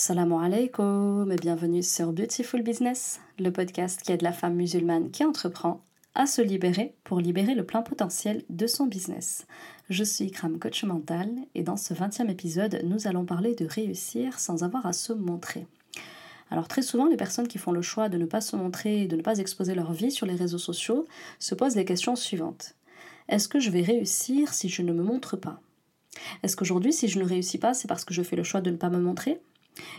Salam alaikum et bienvenue sur Beautiful Business, le podcast qui aide la femme musulmane qui entreprend à se libérer pour libérer le plein potentiel de son business. Je suis Ikram, coach mental, et dans ce 20e épisode, nous allons parler de réussir sans avoir à se montrer. Alors très souvent, les personnes qui font le choix de ne pas se montrer et de ne pas exposer leur vie sur les réseaux sociaux se posent les questions suivantes. Est-ce que je vais réussir si je ne me montre pas? Est-ce qu'aujourd'hui, si je ne réussis pas, c'est parce que je fais le choix de ne pas me montrer?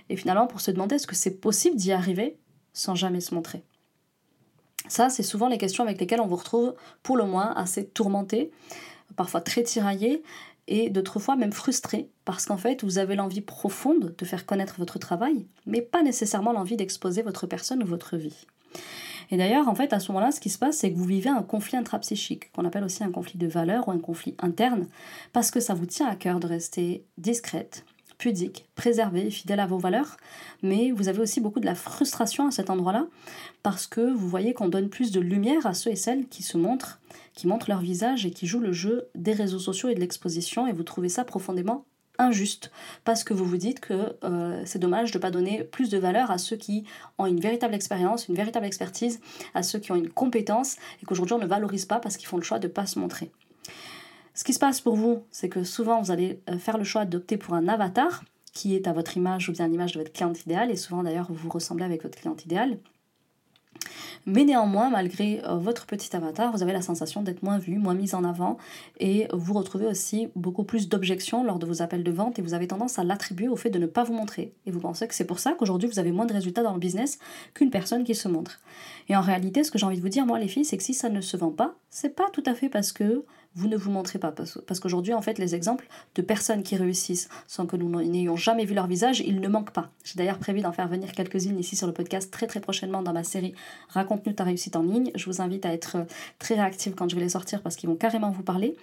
Et finalement, pour se demander est-ce que c'est possible d'y arriver sans jamais se montrer? Ça, c'est souvent les questions avec lesquelles on vous retrouve pour le moins assez tourmenté, parfois très tiraillé, et d'autres fois même frustré parce qu'en fait vous avez l'envie profonde de faire connaître votre travail, mais pas nécessairement l'envie d'exposer votre personne ou votre vie. Et d'ailleurs, en fait, à ce moment-là, ce qui se passe, c'est que vous vivez un conflit intrapsychique, qu'on appelle aussi un conflit de valeurs ou un conflit interne, parce que ça vous tient à cœur de rester discrète, pudique, préservée, fidèle à vos valeurs, mais vous avez aussi beaucoup de la frustration à cet endroit-là, parce que vous voyez qu'on donne plus de lumière à ceux et celles qui se montrent, qui montrent leur visage et qui jouent le jeu des réseaux sociaux et de l'exposition, et vous trouvez ça profondément injuste parce que vous vous dites que euh, c'est dommage de ne pas donner plus de valeur à ceux qui ont une véritable expérience, une véritable expertise, à ceux qui ont une compétence et qu'aujourd'hui on ne valorise pas parce qu'ils font le choix de ne pas se montrer. Ce qui se passe pour vous, c'est que souvent vous allez euh, faire le choix d'opter pour un avatar qui est à votre image ou bien l'image de votre cliente idéale et souvent d'ailleurs vous ressemblez avec votre cliente idéale. Mais néanmoins, malgré euh, votre petit avatar, vous avez la sensation d'être moins vu, moins mise en avant et vous retrouvez aussi beaucoup plus d'objections lors de vos appels de vente et vous avez tendance à l'attribuer au fait de ne pas vous montrer. Et vous pensez que c'est pour ça qu'aujourd'hui vous avez moins de résultats dans le business qu'une personne qui se montre. Et en réalité, ce que j'ai envie de vous dire, moi les filles, c'est que si ça ne se vend pas, c'est pas tout à fait parce que vous ne vous montrez pas. Parce qu'aujourd'hui, en fait, les exemples de personnes qui réussissent sans que nous n'ayons jamais vu leur visage, ils ne manquent pas. J'ai d'ailleurs prévu d'en faire venir quelques-unes ici sur le podcast très très prochainement dans ma série Raconte-nous ta réussite en ligne. Je vous invite à être très réactive quand je vais les sortir parce qu'ils vont carrément vous parler.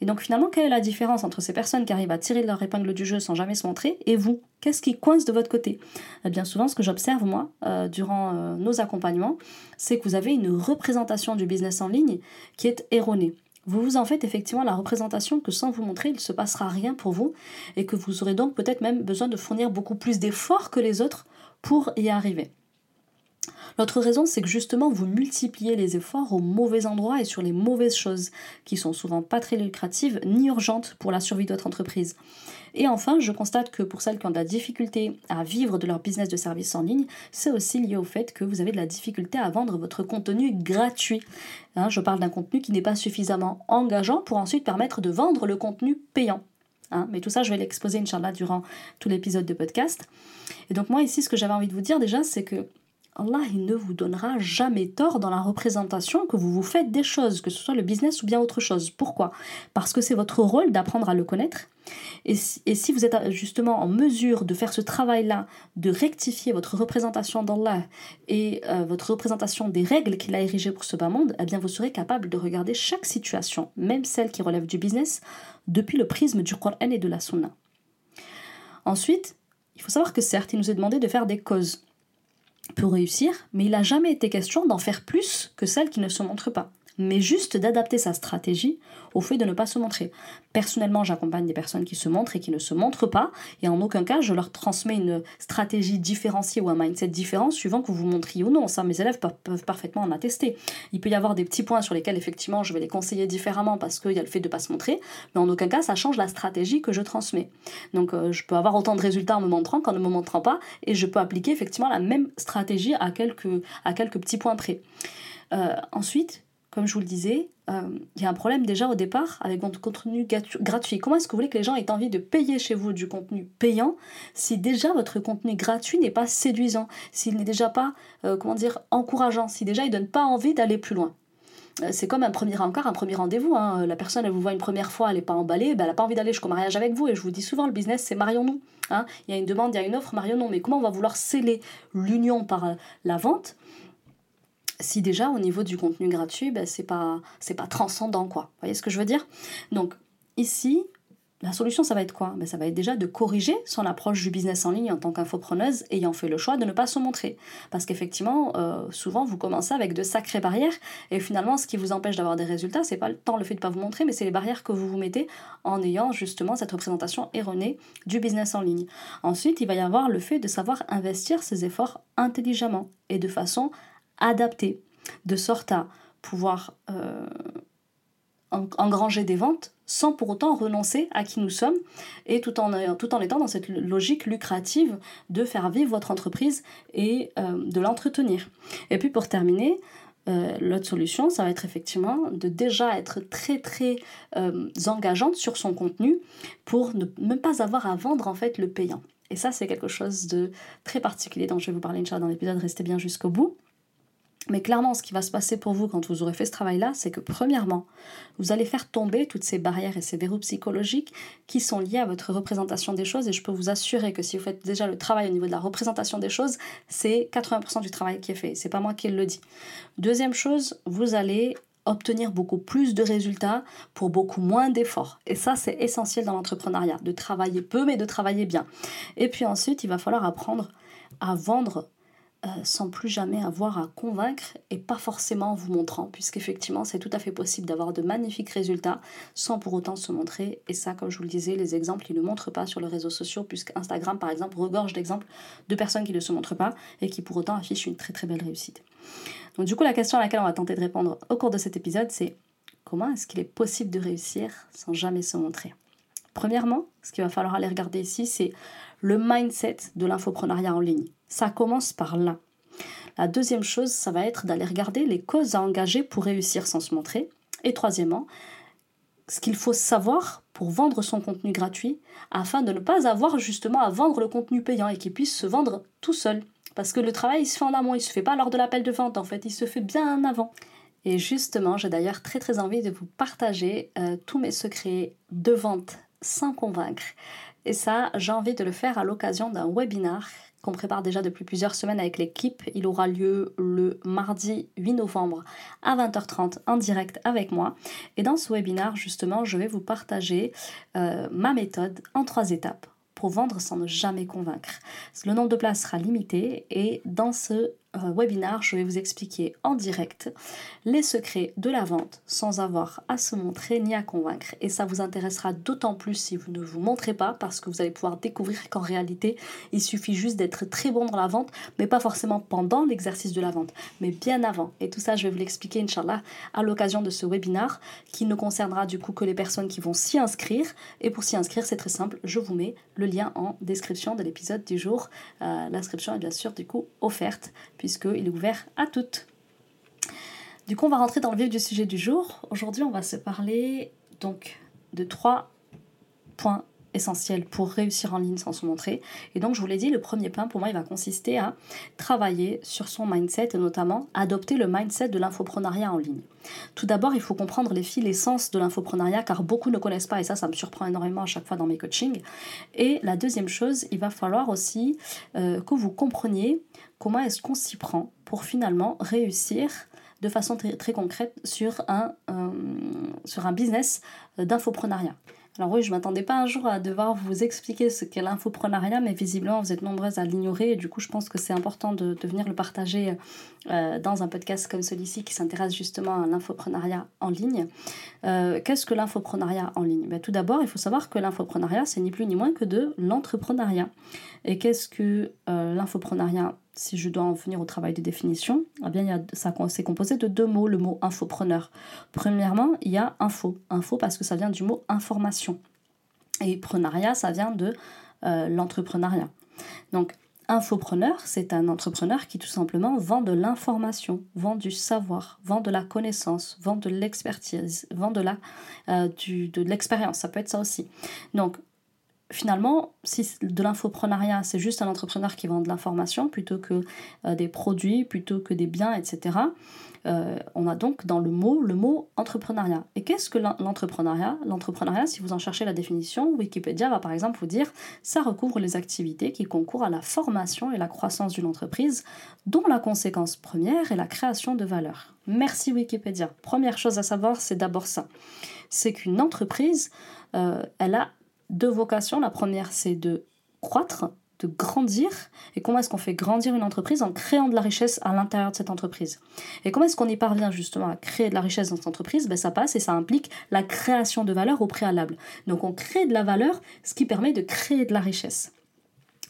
Et donc finalement, quelle est la différence entre ces personnes qui arrivent à tirer leur épingle du jeu sans jamais se montrer et vous? Qu'est-ce qui coince de votre côté? Eh Bien souvent, ce que j'observe moi euh, durant euh, nos accompagnements, c'est que vous avez une représentation du business en ligne qui est erronée vous vous en faites effectivement la représentation que sans vous montrer, il ne se passera rien pour vous et que vous aurez donc peut-être même besoin de fournir beaucoup plus d'efforts que les autres pour y arriver. L'autre raison, c'est que justement, vous multipliez les efforts au mauvais endroit et sur les mauvaises choses, qui sont souvent pas très lucratives ni urgentes pour la survie de votre entreprise. Et enfin, je constate que pour celles qui ont de la difficulté à vivre de leur business de service en ligne, c'est aussi lié au fait que vous avez de la difficulté à vendre votre contenu gratuit. Hein, je parle d'un contenu qui n'est pas suffisamment engageant pour ensuite permettre de vendre le contenu payant. Hein, mais tout ça, je vais l'exposer, Inch'Allah, durant tout l'épisode de podcast. Et donc moi, ici, ce que j'avais envie de vous dire déjà, c'est que Allah il ne vous donnera jamais tort dans la représentation que vous vous faites des choses, que ce soit le business ou bien autre chose. Pourquoi? Parce que c'est votre rôle d'apprendre à le connaître. Et si, vous êtes euh, justement en mesure de faire ce travail-là, de rectifier votre représentation d'Allah et euh, votre représentation des règles qu'il a érigées pour ce bas monde, eh bien vous serez capable de regarder chaque situation, même celle qui relève du business, depuis le prisme du Coran et de la Sunna. Ensuite, il faut savoir que certes, il nous est demandé de faire des causes pour réussir, mais il n'a jamais été question d'en faire plus que celles qui ne se montrent pas mais juste d'adapter sa stratégie au fait de ne pas se montrer. Personnellement, j'accompagne des personnes qui se montrent et qui ne se montrent pas, et en aucun cas je leur transmets une stratégie différenciée ou un mindset différent suivant que vous vous montriez ou non. Ça, mes élèves peuvent, parfaitement en attester. Il peut y avoir des petits points sur lesquels effectivement je vais les conseiller différemment parce qu'il y a le fait de ne pas se montrer, mais en aucun cas ça change la stratégie que je transmets. Donc euh, je peux avoir autant de résultats en me montrant qu'en ne me montrant pas, et je peux appliquer effectivement la même stratégie à quelques, à quelques petits points près. Euh, ensuite, comme je vous le disais, euh, il y a un problème déjà au départ avec votre contenu gratuit. Comment est-ce que vous voulez que les gens aient envie de payer chez vous du contenu payant si déjà votre contenu gratuit n'est pas séduisant, s'il n'est déjà pas, euh, comment dire, encourageant, si déjà il ne donne pas envie d'aller plus loin? Euh, c'est comme un premier encart, un premier rendez-vous. Hein. La personne, elle vous voit une première fois, elle n'est pas emballée, ben, elle n'a pas envie d'aller jusqu'au mariage avec vous. Et je vous dis souvent, le business, c'est marions-nous. Hein. Il y a une demande, il y a une offre, marions-nous. Mais comment on va vouloir sceller l'union par la vente si déjà au niveau du contenu gratuit, ben, c'est pas, c'est pas transcendant quoi. Vous voyez ce que je veux dire? Donc ici, la solution, ça va être quoi? Ben, Ça va être déjà de corriger son approche du business en ligne en tant qu'infopreneuse ayant fait le choix de ne pas se montrer. Parce qu'effectivement, euh, souvent, vous commencez avec de sacrées barrières et finalement, ce qui vous empêche d'avoir des résultats, c'est pas tant le fait de pas vous montrer, mais c'est les barrières que vous vous mettez en ayant justement cette représentation erronée du business en ligne. Ensuite, il va y avoir le fait de savoir investir ses efforts intelligemment et de façon adaptée, de sorte à pouvoir euh, engranger des ventes sans pour autant renoncer à qui nous sommes et tout en, étant dans cette logique lucrative de faire vivre votre entreprise et euh, de l'entretenir. Et puis pour terminer, euh, l'autre solution, ça va être effectivement de déjà être très très engageante sur son contenu pour ne même pas avoir à vendre en fait le payant. Et ça, c'est quelque chose de très particulier dont je vais vous parler, Inch'Allah, dans l'épisode. Restez bien jusqu'au bout. Mais clairement, ce qui va se passer pour vous quand vous aurez fait ce travail-là, c'est que premièrement, vous allez faire tomber toutes ces barrières et ces verrous psychologiques qui sont liés à votre représentation des choses. Et je peux vous assurer que si vous faites déjà le travail au niveau de la représentation des choses, c'est 80% du travail qui est fait. C'est pas moi qui le dis. Deuxième chose, vous allez obtenir beaucoup plus de résultats pour beaucoup moins d'efforts. Et ça, c'est essentiel dans l'entrepreneuriat, de travailler peu, mais de travailler bien. Et puis ensuite, il va falloir apprendre à vendre euh, sans plus jamais avoir à convaincre et pas forcément en vous montrant, puisqu'effectivement c'est tout à fait possible d'avoir de magnifiques résultats sans pour autant se montrer. Et ça, comme je vous le disais, les exemples, ils ne montrent pas sur les réseaux sociaux, puisque Instagram, par exemple, regorge d'exemples de personnes qui ne se montrent pas et qui pour autant affichent une très très belle réussite. Donc du coup, la question à laquelle on va tenter de répondre au cours de cet épisode, c'est comment est-ce qu'il est possible de réussir sans jamais se montrer? Premièrement, ce qu'il va falloir aller regarder ici, c'est le mindset de l'infoprenariat en ligne. Ça commence par là. La deuxième chose, ça va être d'aller regarder les causes à engager pour réussir sans se montrer. Et troisièmement, ce qu'il faut savoir pour vendre son contenu gratuit afin de ne pas avoir justement à vendre le contenu payant et qu'il puisse se vendre tout seul. Parce que le travail, il se fait en amont, il se fait pas lors de l'appel de vente, en fait, il se fait bien en avant. Et justement, j'ai d'ailleurs très très envie de vous partager euh, tous mes secrets de vente sans convaincre. Et ça, j'ai envie de le faire à l'occasion d'un webinar qu'on prépare déjà depuis plusieurs semaines avec l'équipe. Il aura lieu le mardi 8 novembre à 20h30 en direct avec moi. Et dans ce webinar, justement, je vais vous partager euh, ma méthode en trois étapes pour vendre sans ne jamais convaincre. Le nombre de places sera limité et dans ce euh, webinar, je vais vous expliquer en direct les secrets de la vente sans avoir à se montrer ni à convaincre. Et ça vous intéressera d'autant plus si vous ne vous montrez pas parce que vous allez pouvoir découvrir qu'en réalité, il suffit juste d'être très bon dans la vente, mais pas forcément pendant l'exercice de la vente, mais bien avant. Et tout ça, je vais vous l'expliquer, Inch'Allah, à l'occasion de ce webinar qui ne concernera du coup que les personnes qui vont s'y inscrire. Et pour s'y inscrire, c'est très simple, je vous mets le lien en description de l'épisode du jour. Euh, l'inscription est bien sûr du coup offerte puisqu'il est ouvert à toutes. Du coup, on va rentrer dans le vif du sujet du jour. Aujourd'hui, on va se parler donc de trois points essentiels pour réussir en ligne sans se montrer. Et donc, je vous l'ai dit, le premier point pour moi, il va consister à travailler sur son mindset et notamment adopter le mindset de l'infoprenariat en ligne. Tout d'abord, il faut comprendre les fils, l'essence de l'infoprenariat car beaucoup ne connaissent pas et ça, ça me surprend énormément à chaque fois dans mes coachings. Et la deuxième chose, il va falloir aussi euh, que vous compreniez comment est-ce qu'on s'y prend pour finalement réussir de façon très, concrète sur un, euh, sur un business d'infoprenariat. Alors oui, je ne m'attendais pas un jour à devoir vous expliquer ce qu'est l'infoprenariat, mais visiblement vous êtes nombreuses à l'ignorer et du coup je pense que c'est important de, venir le partager euh, dans un podcast comme celui-ci qui s'intéresse justement à l'infoprenariat en ligne. Euh, qu'est-ce que l'infoprenariat en ligne? Ben, Tout d'abord, il faut savoir que l'infoprenariat, c'est ni plus ni moins que de l'entrepreneuriat. Et qu'est-ce que euh, l'infoprenariat si je dois en venir au travail de définition, eh bien, il y a, ça c'est composé de deux mots, le mot infopreneur. Premièrement, il y a info. Info parce que ça vient du mot information. Et prenariat, ça vient de euh, l'entrepreneuriat. Donc, infopreneur, c'est un entrepreneur qui tout simplement vend de l'information, vend du savoir, vend de la connaissance, vend de l'expertise, vend de la, euh, de l'expérience. Ça peut être ça aussi. Donc, finalement, si de l'infoprenariat, c'est juste un entrepreneur qui vend de l'information plutôt que euh, des produits, plutôt que des biens, etc., euh, on a donc dans le mot le mot entrepreneuriat. Et qu'est-ce que l'entrepreneuriat? L'entrepreneuriat, si vous en cherchez la définition, Wikipédia va par exemple vous dire ça recouvre les activités qui concourent à la formation et la croissance d'une entreprise, dont la conséquence première est la création de valeur. Merci Wikipédia. Première chose à savoir, c'est d'abord ça. C'est qu'une entreprise, euh, elle a deux vocations. La première, c'est de croître, de grandir. Et comment est-ce qu'on fait grandir une entreprise en créant de la richesse à l'intérieur de cette entreprise? Et comment est-ce qu'on y parvient justement à créer de la richesse dans cette entreprise? Ben, Ça passe et ça implique la création de valeur au préalable. Donc on crée de la valeur, ce qui permet de créer de la richesse.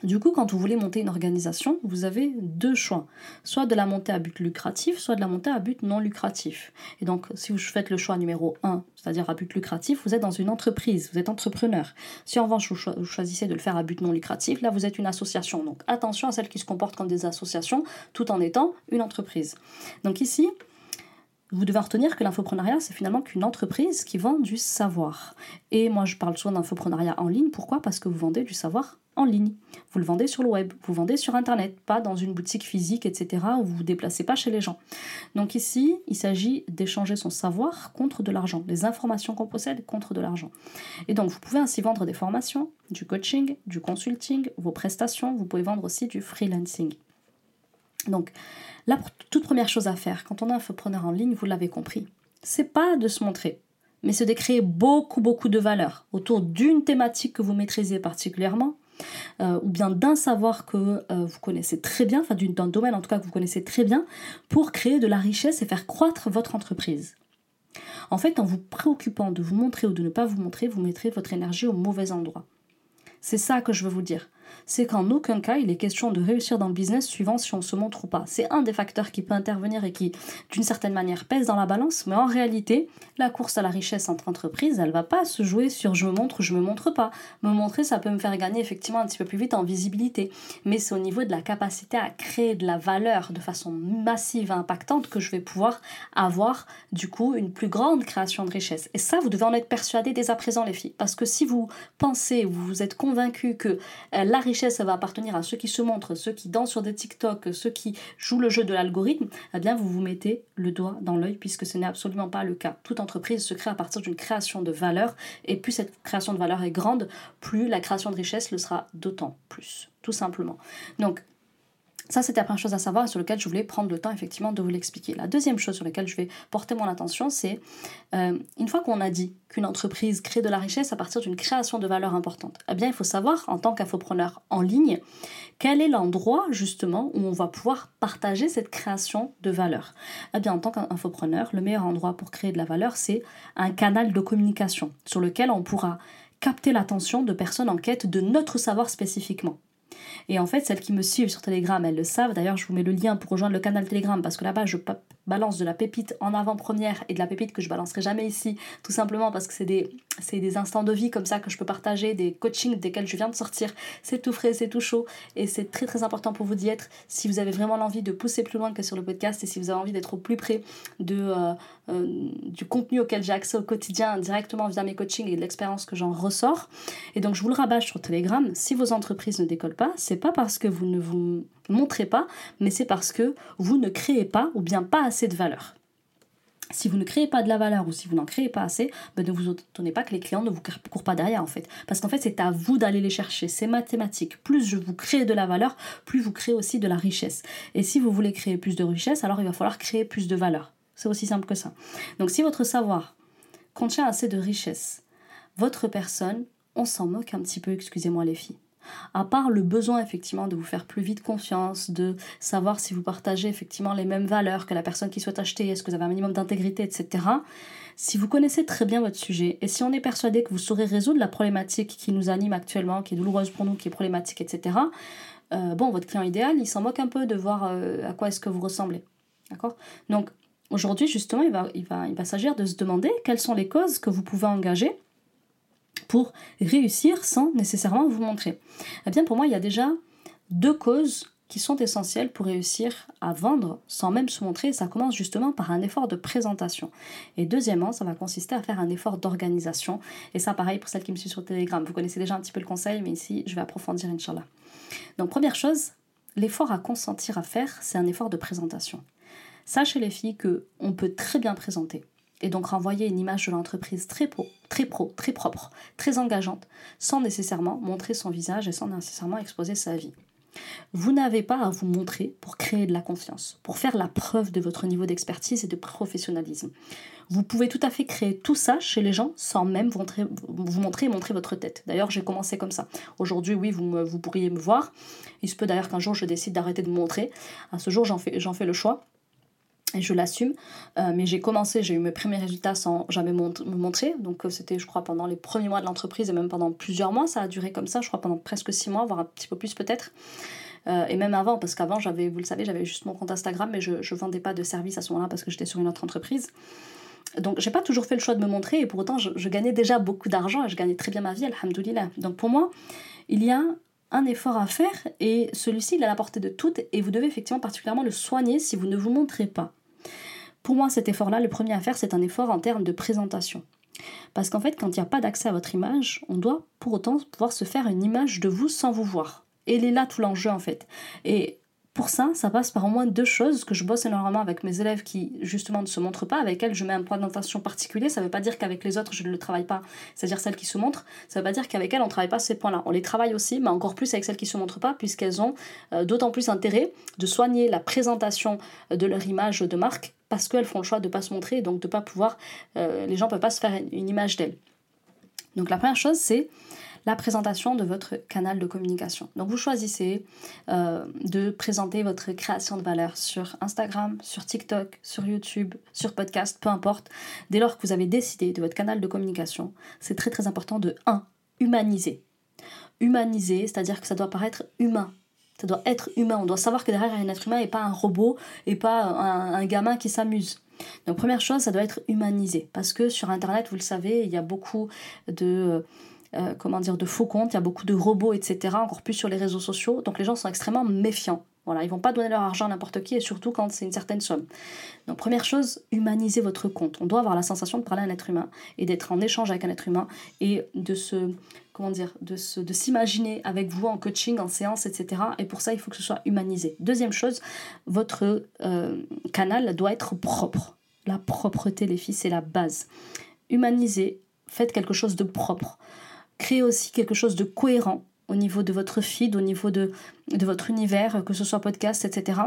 Du coup, quand vous voulez monter une organisation, vous avez deux choix. Soit de la monter à but lucratif, soit de la monter à but non lucratif. Et donc, si vous faites le choix numéro 1, c'est-à-dire à but lucratif, vous êtes dans une entreprise, vous êtes entrepreneur. Si en revanche, vous choisissez de le faire à but non lucratif, là, vous êtes une association. Donc, attention à celles qui se comportent comme des associations, tout en étant une entreprise. Donc ici, vous devez retenir que l'infoprenariat, c'est finalement qu'une entreprise qui vend du savoir. Et moi, je parle souvent d'infoprenariat en ligne. Pourquoi? Parce que vous vendez du savoir en ligne. Vous le vendez sur le web, vous vendez sur Internet, pas dans une boutique physique, etc., où vous vous déplacez pas chez les gens. Donc ici, il s'agit d'échanger son savoir contre de l'argent, les informations qu'on possède contre de l'argent. Et donc, vous pouvez ainsi vendre des formations, du coaching, du consulting, vos prestations, vous pouvez vendre aussi du freelancing. Donc, la toute première chose à faire quand on est infopreneur en ligne, vous l'avez compris, c'est pas de se montrer, mais c'est de créer beaucoup, beaucoup de valeur autour d'une thématique que vous maîtrisez particulièrement euh, ou bien d'un savoir que euh, vous connaissez très bien, enfin d'un domaine en tout cas que vous connaissez très bien, pour créer de la richesse et faire croître votre entreprise. En fait, en vous préoccupant de vous montrer ou de ne pas vous montrer, vous mettrez votre énergie au mauvais endroit. C'est ça que je veux vous dire c'est qu'en aucun cas il est question de réussir dans le business suivant si on se montre ou pas. C'est un des facteurs qui peut intervenir et qui, d'une certaine manière, pèse dans la balance, mais en réalité, la course à la richesse entre entreprises, elle va pas se jouer sur je me montre ou je me montre pas. Me montrer, ça peut me faire gagner effectivement un petit peu plus vite en visibilité, mais c'est au niveau de la capacité à créer de la valeur de façon massive et impactante que je vais pouvoir avoir du coup une plus grande création de richesse. Et ça, vous devez en être persuadé dès à présent, les filles, parce que si vous pensez, vous vous êtes convaincu que euh, la richesse, va appartenir à ceux qui se montrent, ceux qui dansent sur des TikTok, ceux qui jouent le jeu de l'algorithme, eh bien vous vous mettez le doigt dans l'œil puisque ce n'est absolument pas le cas. Toute entreprise se crée à partir d'une création de valeur et plus cette création de valeur est grande, plus la création de richesse le sera d'autant plus, tout simplement. Donc ça, c'était la première chose à savoir et sur laquelle je voulais prendre le temps effectivement de vous l'expliquer. La deuxième chose sur laquelle je vais porter mon attention, c'est euh, une fois qu'on a dit qu'une entreprise crée de la richesse à partir d'une création de valeur importante, eh bien, il faut savoir, en tant qu'infopreneur en ligne, quel est l'endroit justement où on va pouvoir partager cette création de valeur. Eh bien, en tant qu'infopreneur, le meilleur endroit pour créer de la valeur, c'est un canal de communication sur lequel on pourra capter l'attention de personnes en quête de notre savoir spécifiquement. Et en fait, celles qui me suivent sur Telegram, elles le savent. D'ailleurs, je vous mets le lien pour rejoindre le canal Telegram parce que là-bas, je balance de la pépite en avant-première et de la pépite que je balancerai jamais ici, tout simplement parce que c'est des, des instants de vie comme ça que je peux partager, des coachings desquels je viens de sortir. C'est tout frais, c'est tout chaud et c'est très très important pour vous d'y être si vous avez vraiment l'envie de pousser plus loin que sur le podcast et si vous avez envie d'être au plus près euh, euh, du contenu auquel j'ai accès au quotidien directement via mes coachings et de l'expérience que j'en ressors. Et donc, je vous le rabâche sur Telegram. Si vos entreprises ne décollent pas, c'est pas parce que vous ne vous montrez pas, mais c'est parce que vous ne créez pas ou bien pas assez de valeur. Si vous ne créez pas de la valeur ou si vous n'en créez pas assez, ben ne vous étonnez pas que les clients ne vous courent pas derrière en fait. Parce qu'en fait, c'est à vous d'aller les chercher. C'est mathématique. Plus je vous crée de la valeur, plus vous créez aussi de la richesse. Et si vous voulez créer plus de richesse, alors il va falloir créer plus de valeur. C'est aussi simple que ça. Donc si votre savoir contient assez de richesse, votre personne, on s'en moque un petit peu, excusez-moi les filles à part le besoin effectivement de vous faire plus vite confiance, de savoir si vous partagez effectivement les mêmes valeurs que la personne qui souhaite acheter, est-ce que vous avez un minimum d'intégrité, etc. Si vous connaissez très bien votre sujet et si on est persuadé que vous saurez résoudre la problématique qui nous anime actuellement, qui est douloureuse pour nous, qui est problématique, etc., euh, bon, votre client idéal, il s'en moque un peu de voir euh, à quoi est-ce que vous ressemblez. D'accord? Donc, aujourd'hui, justement, il va, il va, il va s'agir de se demander quelles sont les causes que vous pouvez engager pour réussir sans nécessairement vous montrer Eh bien, pour moi, il y a déjà deux causes qui sont essentielles pour réussir à vendre sans même se montrer. Ça commence justement par un effort de présentation. Et deuxièmement, ça va consister à faire un effort d'organisation. Et ça, pareil pour celles qui me suivent sur Telegram. Vous connaissez déjà un petit peu le conseil, mais ici, je vais approfondir, Inch'Allah. Donc, première chose, l'effort à consentir à faire, c'est un effort de présentation. Sachez les filles que on peut très bien présenter et donc renvoyer une image de l'entreprise très pro, très pro, très propre, très engageante, sans nécessairement montrer son visage et sans nécessairement exposer sa vie. vous n'avez pas à vous montrer pour créer de la confiance, pour faire la preuve de votre niveau d'expertise et de professionnalisme. Vous pouvez tout à fait créer tout ça chez les gens sans même vous montrer, montrer et montrer votre tête. D'ailleurs, j'ai commencé comme ça. Aujourd'hui, oui, vous, vous pourriez me voir. Il se peut d'ailleurs qu'un jour je décide d'arrêter de me montrer. À ce jour, j'en fais, fais le choix et je l'assume. Euh, mais j'ai commencé, j'ai eu mes premiers résultats sans jamais me montrer. Donc euh, c'était, je crois, pendant les premiers mois de l'entreprise et même pendant plusieurs mois. Ça a duré comme ça, je crois, pendant presque six mois, voire un petit peu plus peut-être. Euh, et même avant, parce qu'avant, j'avais, vous le savez, j'avais juste mon compte Instagram, mais je ne vendais pas de service à ce moment-là parce que j'étais sur une autre entreprise. Donc j'ai pas toujours fait le choix de me montrer et pour autant je, gagnais déjà beaucoup d'argent et je gagnais très bien ma vie, alhamdoulilah. Donc pour moi, il y a un effort à faire et celui-ci il est à la portée de toutes et vous devez effectivement particulièrement le soigner si vous ne vous montrez pas. Pour moi cet effort-là, le premier à faire c'est un effort en termes de présentation. Parce qu'en fait quand il n'y a pas d'accès à votre image, on doit pour autant pouvoir se faire une image de vous sans vous voir. Et il est là tout l'enjeu en fait. Pour ça, ça passe par au moins deux choses que je bosse énormément avec mes élèves qui, justement, ne se montrent pas. Avec elles, je mets un point d'attention particulier. Ça ne veut pas dire qu'avec les autres, je ne le travaille pas, c'est-à-dire celles qui se montrent. Ça ne veut pas dire qu'avec elles, on ne travaille pas ces points-là. On les travaille aussi, mais encore plus avec celles qui ne se montrent pas, puisqu'elles ont euh, d'autant plus intérêt de soigner la présentation de leur image de marque, parce qu'elles font le choix de ne pas se montrer, donc de pas pouvoir. Euh, les gens ne peuvent pas se faire une image d'elles. Donc la première chose, c'est la présentation de votre canal de communication. Donc vous choisissez euh, de présenter votre création de valeur sur Instagram, sur TikTok, sur YouTube, sur podcast, peu importe. Dès lors que vous avez décidé de votre canal de communication, c'est très très important de 1. Humaniser. Humaniser, c'est-à-dire que ça doit paraître humain. Ça doit être humain. On doit savoir que derrière un être humain et pas un robot et pas un, un gamin qui s'amuse. Donc première chose, ça doit être humanisé. Parce que sur Internet, vous le savez, il y a beaucoup de euh, comment dire, de faux comptes, il y a beaucoup de robots, etc., encore plus sur les réseaux sociaux. Donc les gens sont extrêmement méfiants. Voilà, ils vont pas donner leur argent à n'importe qui et surtout quand c'est une certaine somme. Donc première chose, humaniser votre compte. On doit avoir la sensation de parler à un être humain et d'être en échange avec un être humain et de se comment dire, de, se, de s'imaginer avec vous en coaching, en séance, etc. Et pour ça, il faut que ce soit humanisé. Deuxième chose, votre euh, canal doit être propre. La propreté, les filles, c'est la base. Humanisez, faites quelque chose de propre créer aussi quelque chose de cohérent au niveau de votre feed, au niveau de, de votre univers, que ce soit podcast, etc.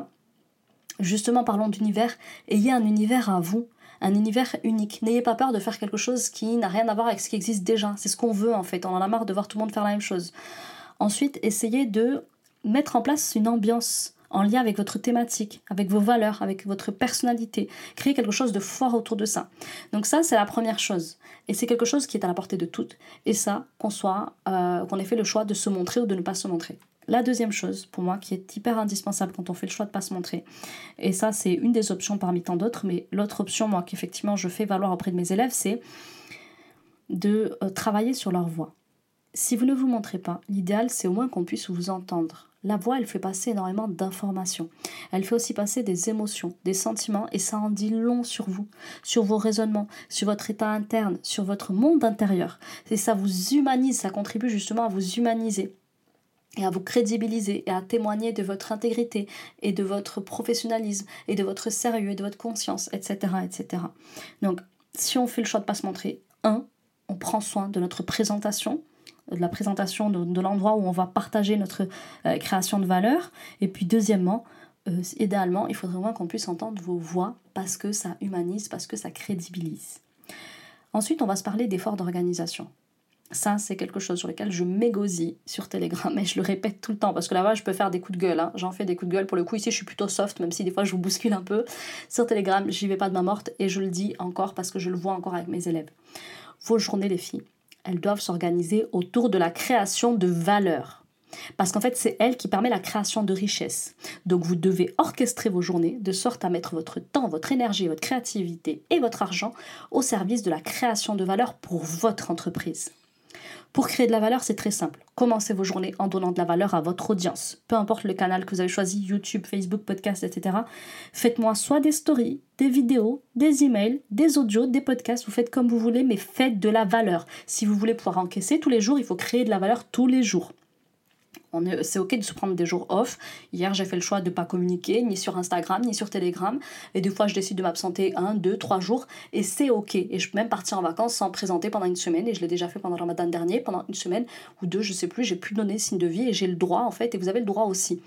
Justement, parlons d'univers, ayez un univers à vous, un univers unique. N'ayez pas peur de faire quelque chose qui n'a rien à voir avec ce qui existe déjà. C'est ce qu'on veut en fait. On en a marre de voir tout le monde faire la même chose. Ensuite, essayez de mettre en place une ambiance en lien avec votre thématique, avec vos valeurs, avec votre personnalité. Créer quelque chose de fort autour de ça. Donc ça, c'est la première chose. Et c'est quelque chose qui est à la portée de toutes. Et ça, qu'on soit, euh, qu'on ait fait le choix de se montrer ou de ne pas se montrer. La deuxième chose, pour moi, qui est hyper indispensable quand on fait le choix de ne pas se montrer, et ça, c'est une des options parmi tant d'autres, mais l'autre option, moi, qu'effectivement je fais valoir auprès de mes élèves, c'est de euh, travailler sur leur voix. Si vous ne vous montrez pas, l'idéal, c'est au moins qu'on puisse vous entendre la voix, elle fait passer énormément d'informations. Elle fait aussi passer des émotions, des sentiments, et ça en dit long sur vous, sur vos raisonnements, sur votre état interne, sur votre monde intérieur. Et ça vous humanise, ça contribue justement à vous humaniser et à vous crédibiliser et à témoigner de votre intégrité et de votre professionnalisme et de votre sérieux et de votre conscience, etc. etc. Donc, si on fait le choix de ne pas se montrer, un, on prend soin de notre présentation, de la présentation de, l'endroit où on va partager notre euh, création de valeur. Et puis deuxièmement, euh, idéalement, il faudrait moins qu'on puisse entendre vos voix parce que ça humanise, parce que ça crédibilise. Ensuite, on va se parler d'efforts d'organisation. Ça, c'est quelque chose sur lequel je m'égosille sur Telegram et je le répète tout le temps parce que là-bas, je peux faire des coups de gueule. Hein. J'en fais des coups de gueule. Pour le coup, ici, je suis plutôt soft, même si des fois, je vous bouscule un peu. Sur Telegram, j'y vais pas de ma morte et je le dis encore parce que je le vois encore avec mes élèves. Vos journées, les filles, elles doivent s'organiser autour de la création de valeur. Parce qu'en fait, c'est elle qui permet la création de richesse. Donc vous devez orchestrer vos journées de sorte à mettre votre temps, votre énergie, votre créativité et votre argent au service de la création de valeur pour votre entreprise. Pour créer de la valeur, c'est très simple. Commencez vos journées en donnant de la valeur à votre audience. Peu importe le canal que vous avez choisi, YouTube, Facebook, podcast, etc. Faites-moi soit des stories, des vidéos, des emails, des audios, des podcasts. Vous faites comme vous voulez, mais faites de la valeur. Si vous voulez pouvoir encaisser tous les jours, il faut créer de la valeur tous les jours. C'est ok de se prendre des jours off. Hier, j'ai fait le choix de ne pas communiquer, ni sur Instagram, ni sur Telegram. Et des fois, je décide de m'absenter un, deux, trois jours. Et c'est ok. Et je peux même partir en vacances sans présenter pendant une semaine. Et je l'ai déjà fait pendant le ramadan dernier, pendant une semaine ou deux, je sais plus. J'ai pu donner signe de vie et j'ai le droit, en fait. Et vous avez le droit aussi.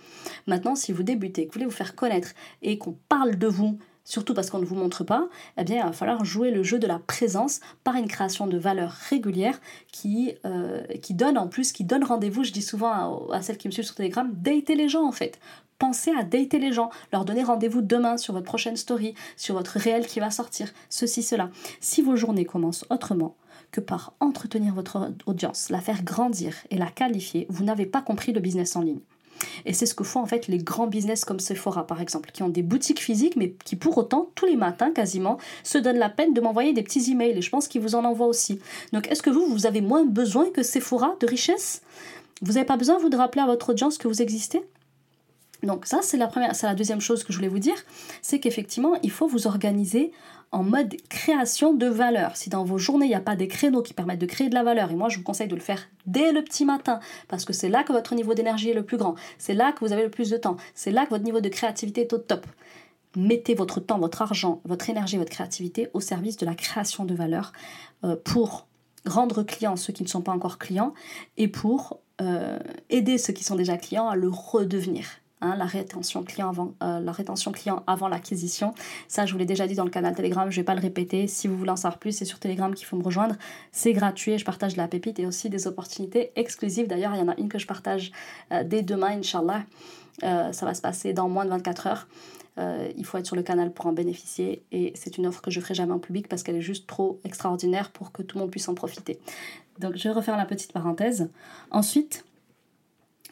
Maintenant, si vous débutez, que vous voulez vous faire connaître et qu'on parle de vous, surtout parce qu'on ne vous montre pas, eh bien, il va falloir jouer le jeu de la présence par une création de valeur régulière qui, euh, qui donne en plus, qui donne rendez-vous, je dis souvent à, celles qui me suivent sur Telegram, dater les gens en fait. Pensez à dater les gens, leur donner rendez-vous demain sur votre prochaine story, sur votre réel qui va sortir, ceci, cela. Si vos journées commencent autrement, que par entretenir votre audience, la faire grandir et la qualifier, vous n'avez pas compris le business en ligne. Et c'est ce que font en fait les grands business comme Sephora par exemple, qui ont des boutiques physiques mais qui pour autant tous les matins quasiment se donnent la peine de m'envoyer des petits emails. Et je pense qu'ils vous en envoient aussi. Donc est-ce que vous, vous avez moins besoin que Sephora de richesse? Vous n'avez pas besoin vous de rappeler à votre audience que vous existez? Donc ça, c'est la première, c'est la deuxième chose que je voulais vous dire, c'est qu'effectivement, il faut vous organiser en mode création de valeur. Si dans vos journées, il n'y a pas des créneaux qui permettent de créer de la valeur, et moi je vous conseille de le faire dès le petit matin, parce que c'est là que votre niveau d'énergie est le plus grand, c'est là que vous avez le plus de temps, c'est là que votre niveau de créativité est au top. Mettez votre temps, votre argent, votre énergie, votre créativité au service de la création de valeur euh, pour rendre clients ceux qui ne sont pas encore clients et pour euh, aider ceux qui sont déjà clients à le redevenir. Hein, la, rétention client avant, euh, la rétention client avant l'acquisition. Ça, je vous l'ai déjà dit dans le canal Telegram, je ne vais pas le répéter. Si vous voulez en savoir plus, c'est sur Telegram qu'il faut me rejoindre. C'est gratuit, je partage de la pépite et aussi des opportunités exclusives. D'ailleurs, il y en a une que je partage euh, dès demain, Inch'Allah. Euh, ça va se passer dans moins de 24 heures. il faut être sur le canal pour en bénéficier et c'est une offre que je ferai jamais en public parce qu'elle est juste trop extraordinaire pour que tout le monde puisse en profiter. Donc je vais refaire la petite parenthèse. Ensuite,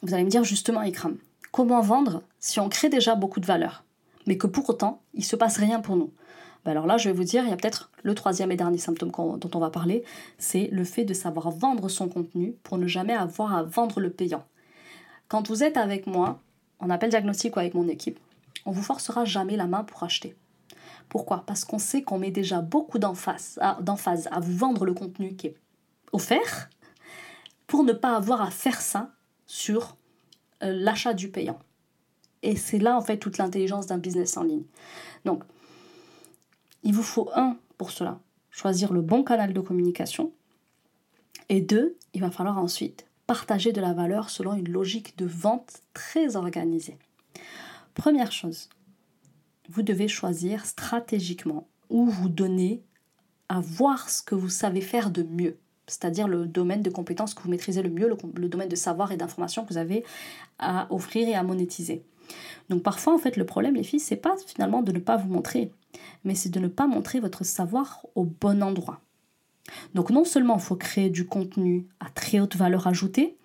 vous allez me dire justement Ikram, Comment vendre si on crée déjà beaucoup de valeur, mais que pour autant, il ne se passe rien pour nous? Ben Alors là, je vais vous dire, il y a peut-être le troisième et dernier symptôme dont on va parler, c'est le fait de savoir vendre son contenu pour ne jamais avoir à vendre le payant. Quand vous êtes avec moi, en appel diagnostic ou avec mon équipe, on vous forcera jamais la main pour acheter. Pourquoi? Parce qu'on sait qu'on met déjà beaucoup d'emphase à, à vous vendre le contenu qui est offert pour ne pas avoir à faire ça sur l'achat du payant. Et c'est là en fait toute l'intelligence d'un business en ligne. Donc, il vous faut un pour cela, choisir le bon canal de communication. Et deux, il va falloir ensuite partager de la valeur selon une logique de vente très organisée. Première chose, vous devez choisir stratégiquement où vous donnez à voir ce que vous savez faire de mieux c'est-à-dire le domaine de compétences que vous maîtrisez le mieux, le, domaine de savoir et d'information que vous avez à offrir et à monétiser. Donc parfois, en fait, le problème, les filles, c'est pas finalement de ne pas vous montrer, mais c'est de ne pas montrer votre savoir au bon endroit. Donc non seulement il faut créer du contenu à très haute valeur ajoutée,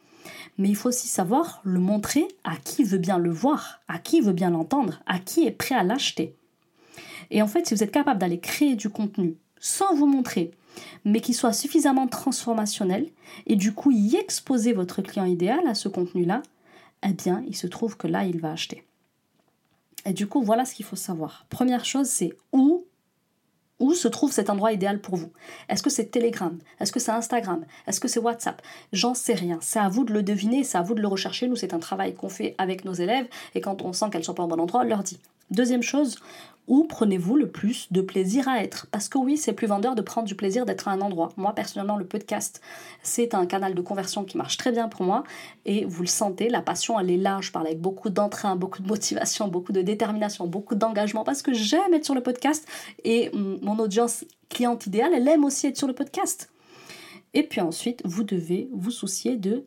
mais il faut aussi savoir le montrer à qui veut bien le voir, à qui veut bien l'entendre, à qui est prêt à l'acheter. Et en fait, si vous êtes capable d'aller créer du contenu sans vous montrer, mais qui soit suffisamment transformationnel et du coup y exposer votre client idéal à ce contenu-là, eh bien, il se trouve que là, il va acheter. Et du coup, voilà ce qu'il faut savoir. Première chose, c'est où où se trouve cet endroit idéal pour vous Est-ce que c'est Telegram? Est-ce que c'est Instagram? Est-ce que c'est WhatsApp? J'en sais rien. C'est à vous de le deviner, c'est à vous de le rechercher. Nous, c'est un travail qu'on fait avec nos élèves et quand on sent qu'elles sont pas au bon endroit, on leur dit. Deuxième chose, où prenez-vous le plus de plaisir à être? Parce que oui, c'est plus vendeur de prendre du plaisir d'être à un endroit. Moi, personnellement, le podcast, c'est un canal de conversion qui marche très bien pour moi. Et vous le sentez, la passion, elle est là. Je parle avec beaucoup d'entrain, beaucoup de motivation, beaucoup de détermination, beaucoup d'engagement parce que j'aime être sur le podcast. Et mon audience cliente idéale, elle aime aussi être sur le podcast. Et puis ensuite, vous devez vous soucier de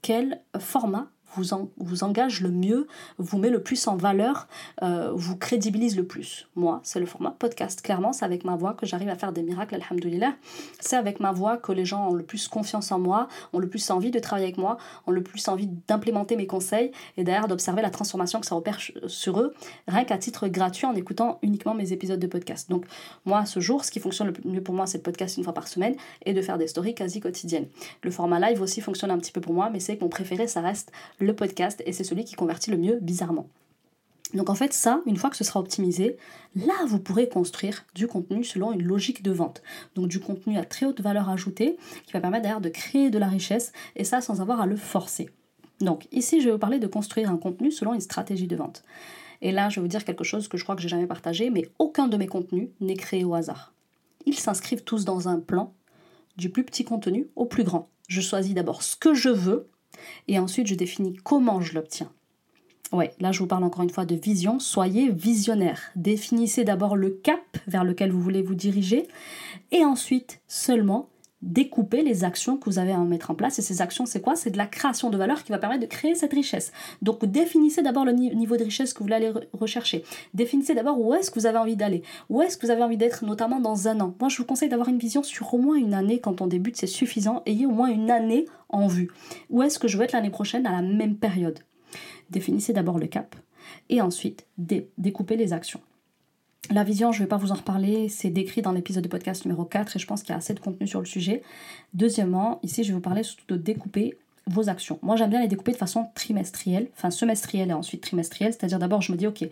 quel format vous, en, vous engage le mieux, vous met le plus en valeur, euh, vous crédibilise le plus. Moi, c'est le format podcast. Clairement, c'est avec ma voix que j'arrive à faire des miracles, alhamdoulilah. C'est avec ma voix que les gens ont le plus confiance en moi, ont le plus envie de travailler avec moi, ont le plus envie d'implémenter mes conseils et d'ailleurs d'observer la transformation que ça opère sur eux, rien qu'à titre gratuit en écoutant uniquement mes épisodes de podcast. Donc, moi, ce jour, ce qui fonctionne le mieux pour moi, c'est le podcast une fois par semaine et de faire des stories quasi quotidiennes. Le format live aussi fonctionne un petit peu pour moi, mais c'est mon préféré, ça reste le podcast et c'est celui qui convertit le mieux bizarrement. Donc en fait ça, une fois que ce sera optimisé, là vous pourrez construire du contenu selon une logique de vente. Donc du contenu à très haute valeur ajoutée qui va permettre d'ailleurs de créer de la richesse et ça sans avoir à le forcer. Donc ici, je vais vous parler de construire un contenu selon une stratégie de vente. Et là, je vais vous dire quelque chose que je crois que j'ai jamais partagé, mais aucun de mes contenus n'est créé au hasard. Ils s'inscrivent tous dans un plan, du plus petit contenu au plus grand. Je choisis d'abord ce que je veux et ensuite je définis comment je l'obtiens. Ouais, là je vous parle encore une fois de vision. Soyez visionnaire. Définissez d'abord le cap vers lequel vous voulez vous diriger et ensuite seulement découper les actions que vous avez à mettre en place. Et ces actions, c'est quoi? C'est de la création de valeur qui va permettre de créer cette richesse. Donc définissez d'abord le niveau de richesse que vous voulez aller rechercher. Définissez d'abord où est-ce que vous avez envie d'aller. Où est-ce que vous avez envie d'être, notamment dans un an? Moi, je vous conseille d'avoir une vision sur au moins une année. Quand on débute, c'est suffisant. Ayez au moins une année en vue. Où est-ce que je veux être l'année prochaine à la même période? Définissez d'abord le cap et ensuite découpez les actions. La vision, je ne vais pas vous en reparler, c'est décrit dans l'épisode de podcast numéro 4 et je pense qu'il y a assez de contenu sur le sujet. Deuxièmement, ici, je vais vous parler surtout de découper vos actions. Moi, j'aime bien les découper de façon trimestrielle, enfin semestrielle et ensuite trimestrielle, c'est-à-dire d'abord, je me dis, ok,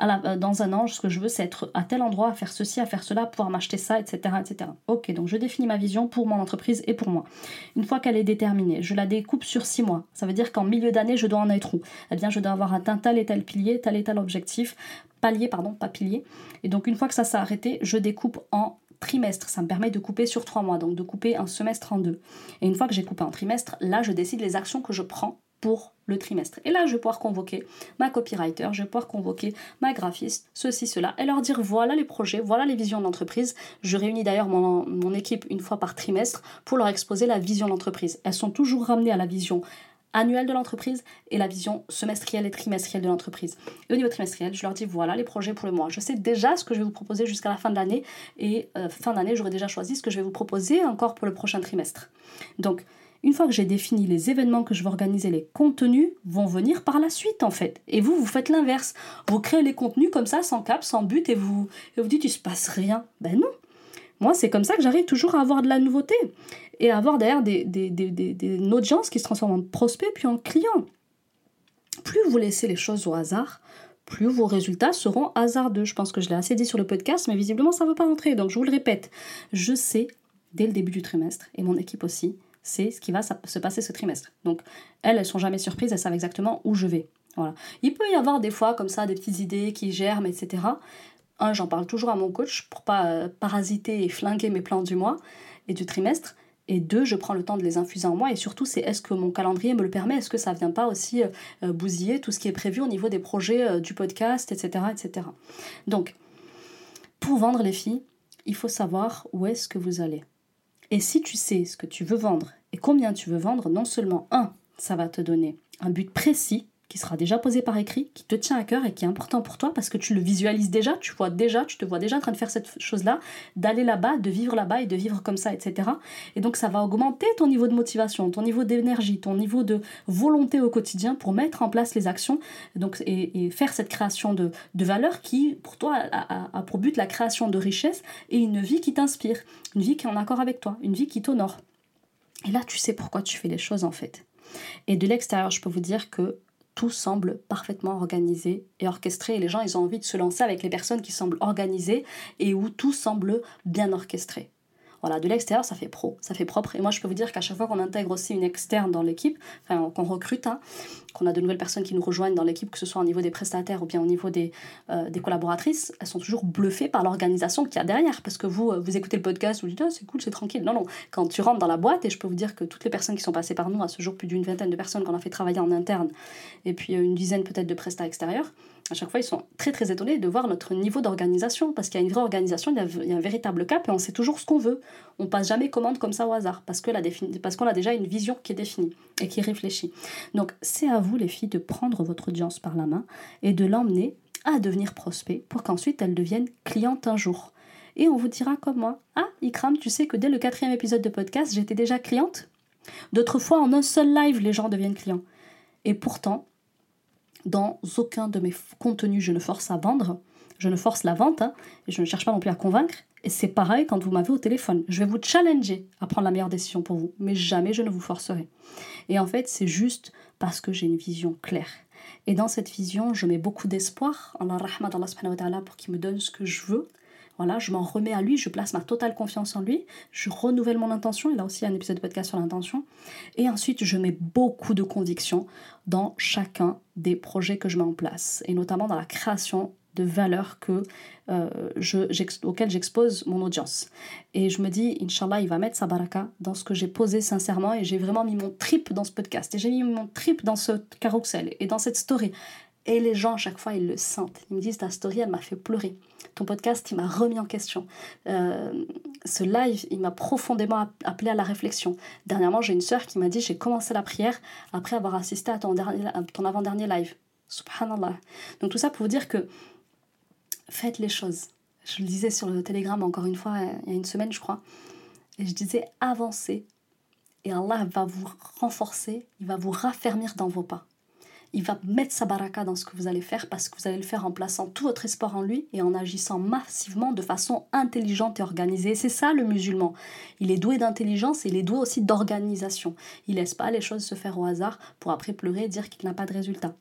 euh, dans un an, ce que je veux, c'est être à tel endroit, à faire ceci, à faire cela, pouvoir m'acheter ça, etc., etc. Ok, donc je définis ma vision pour mon entreprise et pour moi. Une fois qu'elle est déterminée, je la découpe sur six mois. Ça veut dire qu'en milieu d'année, je dois en être où? Eh bien, je dois avoir atteint tel et tel pilier, tel et tel objectif, palier, pardon, pas pilier. Et donc, une fois que ça s'est arrêté, je découpe en trimestre. Ça me permet de couper sur trois mois, donc de couper un semestre en deux. Et une fois que j'ai coupé en trimestre, là, je décide les actions que je prends pour le trimestre. Et là, je vais pouvoir convoquer ma copywriter, je vais pouvoir convoquer ma graphiste, ceci, cela, et leur dire voilà les projets, voilà les visions de l'entreprise. Je réunis d'ailleurs mon, équipe une fois par trimestre pour leur exposer la vision de l'entreprise. Elles sont toujours ramenées à la vision annuelle de l'entreprise et la vision semestrielle et trimestrielle de l'entreprise. Et au niveau trimestriel, je leur dis voilà les projets pour le mois. Je sais déjà ce que je vais vous proposer jusqu'à la fin de l'année et euh, fin d'année, j'aurai déjà choisi ce que je vais vous proposer encore pour le prochain trimestre. Donc, une fois que j'ai défini les événements que je vais organiser, les contenus vont venir par la suite en fait. Et vous, vous faites l'inverse. Vous créez les contenus comme ça, sans cap, sans but, et vous, et vous dites, il se passe rien. Ben non. Moi, c'est comme ça que j'arrive toujours à avoir de la nouveauté et à avoir derrière des, des, des, des, une audience qui se transforme en prospect puis en client. Plus vous laissez les choses au hasard, plus vos résultats seront hasardeux. Je pense que je l'ai assez dit sur le podcast, mais visiblement ça ne veut pas rentrer. Donc je vous le répète, je sais dès le début du trimestre, et mon équipe aussi, c'est ce qui va se passer ce trimestre. Donc, elles, elles sont jamais surprises, elles savent exactement où je vais. Voilà. Il peut y avoir des fois comme ça des petites idées qui germent, etc. Un, j'en parle toujours à mon coach pour pas euh, parasiter et flinguer mes plans du mois et du trimestre. Et deux, je prends le temps de les infuser en moi. Et surtout, c'est est-ce que mon calendrier me le permet? Est-ce que ça vient pas aussi euh, euh, bousiller tout ce qui est prévu au niveau des projets du podcast, etc., etc. Donc, pour vendre les filles, il faut savoir où est-ce que vous allez. Et si tu sais ce que tu veux vendre et combien tu veux vendre, non seulement, un, ça va te donner un but précis qui sera déjà posé par écrit, qui te tient à cœur et qui est important pour toi parce que tu le visualises déjà, tu vois déjà, tu te vois déjà en train de faire cette chose-là, d'aller là-bas, de vivre là-bas et de vivre comme ça, etc. Et donc ça va augmenter ton niveau de motivation, ton niveau d'énergie, ton niveau de volonté au quotidien pour mettre en place les actions donc, et, faire cette création de, de valeur qui, pour toi, a, a pour but la création de richesse et une vie qui t'inspire, une vie qui est en accord avec toi, une vie qui t'honore. Et là, tu sais pourquoi tu fais les choses en fait. Et de l'extérieur, je peux vous dire que tout semble parfaitement organisé et orchestré. Les gens, ils ont envie de se lancer avec les personnes qui semblent organisées et où tout semble bien orchestré. Voilà, de l'extérieur, ça fait pro, ça fait propre. Et moi, je peux vous dire qu'à chaque fois qu'on intègre aussi une externe dans l'équipe, enfin, qu'on recrute, hein, qu'on a de nouvelles personnes qui nous rejoignent dans l'équipe, que ce soit au niveau des prestataires ou bien au niveau des, euh, des collaboratrices, elles sont toujours bluffées par l'organisation qu'il y a derrière. Parce que vous, euh, vous écoutez le podcast, vous dites, oh, c'est cool, c'est tranquille. Non, non. Quand tu rentres dans la boîte, et je peux vous dire que toutes les personnes qui sont passées par nous, à ce jour, plus d'une vingtaine de personnes qu'on a fait travailler en interne, et puis euh, une dizaine peut-être de prestataires extérieurs, à chaque fois, ils sont très très étonnés de voir notre niveau d'organisation, parce qu'il y a une vraie organisation, il y a, un véritable cap, et on sait toujours ce qu'on veut. On passe jamais commande comme ça au hasard, parce qu'on a déjà une vision qui est définie et qui est réfléchie. Donc c'est à vous les filles de prendre votre audience par la main et de l'emmener à devenir prospect pour qu'ensuite elle devienne cliente un jour. Et on vous dira comme moi, ah Ikram, tu sais que dès le quatrième épisode de podcast, j'étais déjà cliente? D'autres fois, en un seul live, les gens deviennent clients. Et pourtant, dans aucun de mes contenus, je ne force à vendre, je ne force la vente, hein, et je ne cherche pas non plus à convaincre. Et c'est pareil quand vous m'avez au téléphone. Je vais vous challenger à prendre la meilleure décision pour vous, mais jamais je ne vous forcerai. Et en fait, c'est juste parce que j'ai une vision claire. Et dans cette vision, je mets beaucoup d'espoir en la rahma d'Allah pour qu'il me donne ce que je veux, Je m'en remets à lui, je place ma totale confiance en lui, je renouvelle mon intention. Il a aussi un épisode de podcast sur l'intention. Et ensuite, je mets beaucoup de conviction dans chacun des projets que je mets en place, et notamment dans la création de valeurs que, euh, je, auxquelles j'expose mon audience. Et je me dis, Inch'Allah, il va mettre sa baraka dans ce que j'ai posé sincèrement et j'ai vraiment mis mon trip dans ce podcast et j'ai mis mon trip dans ce carrousel et dans cette story. Et les gens, à chaque fois, ils le sentent. Ils me disent, ta story, elle m'a fait pleurer. Ton podcast, il m'a remis en question. Euh, ce live, il m'a profondément appelé à la réflexion. Dernièrement, j'ai une sœur qui m'a dit, j'ai commencé la prière après avoir assisté à ton, ton avant-dernier live. Subhanallah. Donc tout ça pour vous dire que faites les choses. Je le disais sur le télégramme encore une fois, il y a une semaine, je crois. Et je disais, avancez. Et Allah va vous renforcer, il va vous raffermir dans vos pas. Il va mettre sa baraka dans ce que vous allez faire parce que vous allez le faire en plaçant tout votre espoir en lui et en agissant massivement de façon intelligente et organisée. C'est ça le musulman. Il est doué d'intelligence et il est doué aussi d'organisation. Il laisse pas les choses se faire au hasard pour après pleurer et dire qu'il n'a pas de résultat.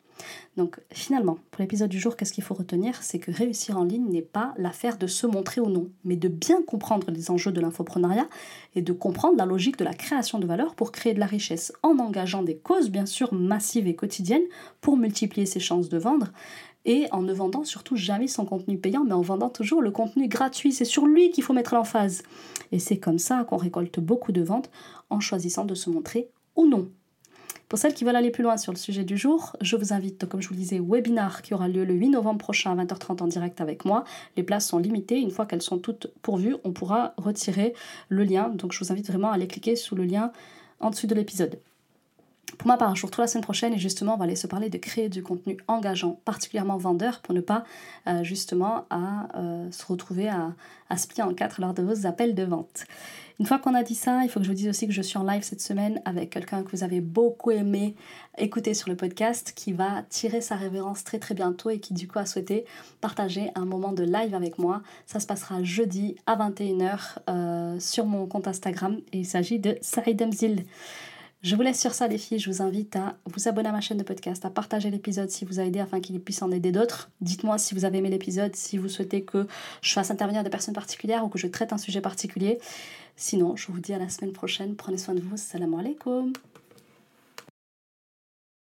Donc finalement, pour l'épisode du jour, qu'est-ce qu'il faut retenir? C'est que réussir en ligne n'est pas l'affaire de se montrer ou non, mais de bien comprendre les enjeux de l'infoprenariat et de comprendre la logique de la création de valeur pour créer de la richesse en engageant des causes bien sûr massives et quotidiennes pour multiplier ses chances de vendre et en ne vendant surtout jamais son contenu payant, mais en vendant toujours le contenu gratuit. C'est sur lui qu'il faut mettre l'emphase. Et c'est comme ça qu'on récolte beaucoup de ventes en choisissant de se montrer ou non. Pour celles qui veulent aller plus loin sur le sujet du jour, je vous invite, comme je vous le disais, au webinar qui aura lieu le 8 novembre prochain à 20h30 en direct avec moi. Les places sont limitées. Une fois qu'elles sont toutes pourvues, on pourra retirer le lien. Donc je vous invite vraiment à aller cliquer sous le lien en dessous de l'épisode. Pour ma part, je vous retrouve la semaine prochaine et justement, on va aller se parler de créer du contenu engageant, particulièrement vendeur, pour ne pas euh, justement euh, se retrouver à, à se plier en quatre lors de vos appels de vente. Une fois qu'on a dit ça, il faut que je vous dise aussi que je suis en live cette semaine avec quelqu'un que vous avez beaucoup aimé écouter sur le podcast, qui va tirer sa révérence très très bientôt et qui du coup a souhaité partager un moment de live avec moi. Ça se passera jeudi à 21h euh, sur mon compte Instagram et il s'agit de Saïd Mzil. Je vous laisse sur ça les filles, je vous invite à vous abonner à ma chaîne de podcast, à partager l'épisode si vous a aidé afin qu'il puisse en aider d'autres. Dites-moi si vous avez aimé l'épisode, si vous souhaitez que je fasse intervenir des personnes particulières ou que je traite un sujet particulier. Sinon, je vous dis à la semaine prochaine. Prenez soin de vous. Salam alaikum.